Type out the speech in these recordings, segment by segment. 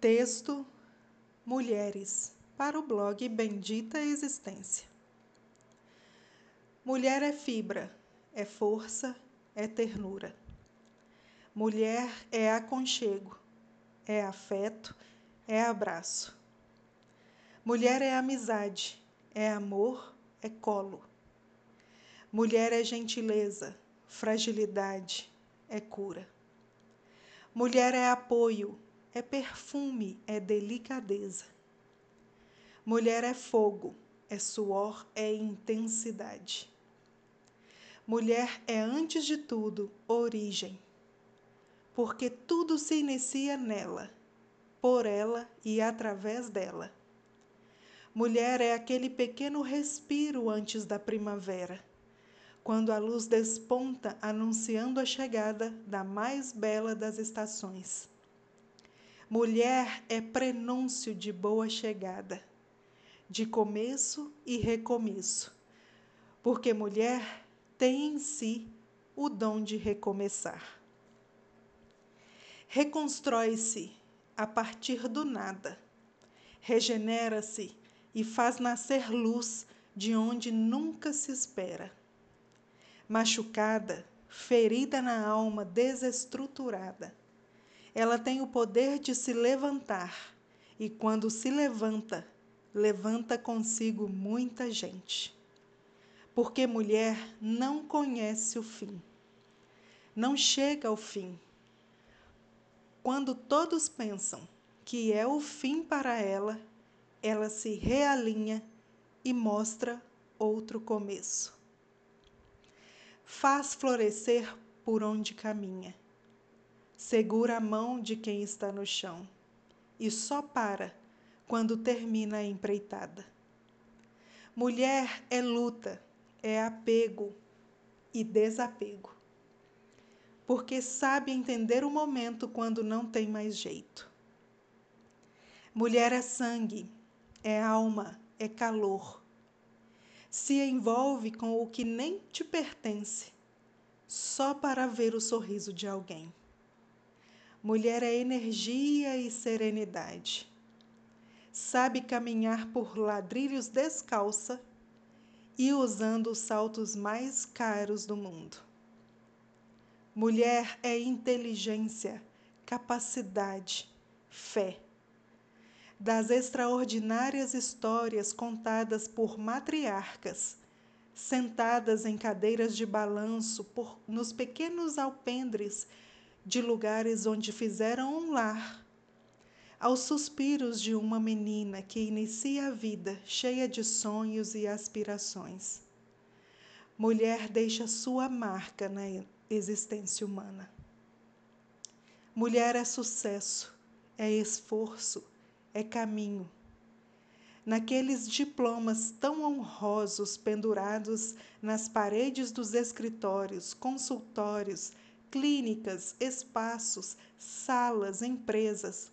Texto Mulheres para o blog Bendita Existência. Mulher é fibra, é força, é ternura. Mulher é aconchego, é afeto, é abraço. Mulher é amizade, é amor, é colo. Mulher é gentileza, fragilidade, é cura. Mulher é apoio, é perfume, é delicadeza. Mulher é fogo, é suor, é intensidade. Mulher é, antes de tudo, origem, porque tudo se inicia nela, por ela e através dela. Mulher é aquele pequeno respiro antes da primavera, quando a luz desponta anunciando a chegada da mais bela das estações. Mulher é prenúncio de boa chegada, de começo e recomeço, porque mulher tem em si o dom de recomeçar. Reconstrói-se a partir do nada, regenera-se e faz nascer luz de onde nunca se espera. Machucada, ferida na alma, desestruturada ela tem o poder de se levantar, e quando se levanta, levanta consigo muita gente. Porque mulher não conhece o fim, não chega ao fim. Quando todos pensam que é o fim para ela, ela se realinha e mostra outro começo. Faz florescer por onde caminha segura a mão de quem está no chão e só para quando termina a empreitada. Mulher é luta, é apego e desapego, porque sabe entender o momento quando não tem mais jeito. Mulher é sangue, é alma, é calor. Se envolve com o que nem te pertence, só para ver o sorriso de alguém. Mulher é energia e serenidade. Sabe caminhar por ladrilhos descalça e usando os saltos mais caros do mundo. Mulher é inteligência, capacidade, fé. Das extraordinárias histórias contadas por matriarcas, sentadas em cadeiras de balanço por, nos pequenos alpendres de lugares onde fizeram um lar, aos suspiros de uma menina que inicia a vida cheia de sonhos e aspirações. Mulher deixa sua marca na existência humana. Mulher é sucesso, é esforço, é caminho. Naqueles diplomas tão honrosos pendurados nas paredes dos escritórios, consultórios, clínicas, espaços, salas, empresas.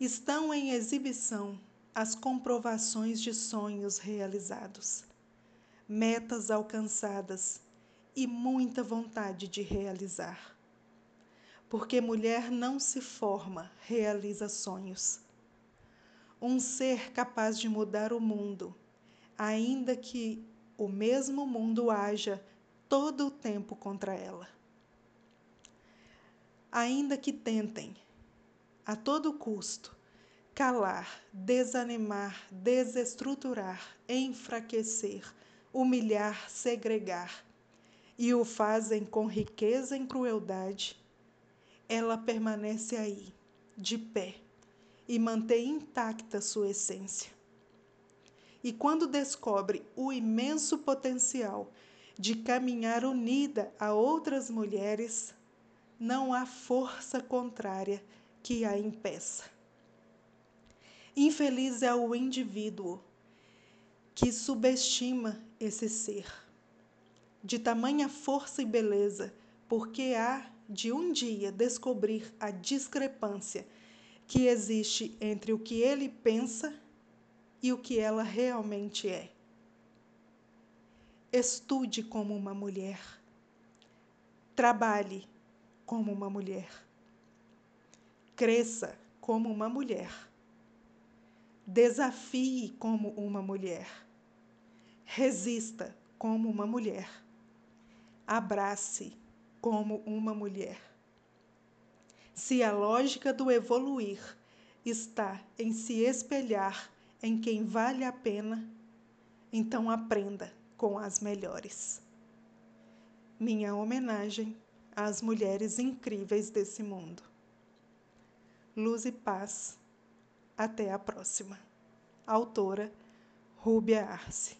Estão em exibição as comprovações de sonhos realizados, metas alcançadas e muita vontade de realizar. Porque mulher não se forma, realiza sonhos. Um ser capaz de mudar o mundo, ainda que o mesmo mundo haja todo o tempo contra ela ainda que tentem, a todo custo, calar, desanimar, desestruturar, enfraquecer, humilhar, segregar, e o fazem com riqueza e crueldade, ela permanece aí, de pé, e mantém intacta sua essência. E quando descobre o imenso potencial de caminhar unida a outras mulheres, não há força contrária que a impeça. Infeliz é o indivíduo que subestima esse ser, de tamanha força e beleza, porque há de um dia descobrir a discrepância que existe entre o que ele pensa e o que ela realmente é. Estude como uma mulher. Trabalhe como uma mulher. Cresça como uma mulher. Desafie como uma mulher. Resista como uma mulher. Abrace como uma mulher. Se a lógica do evoluir está em se espelhar em quem vale a pena, então aprenda com as melhores. Minha homenagem às mulheres incríveis desse mundo. Luz e paz. Até a próxima. Autora Rúbia Arce.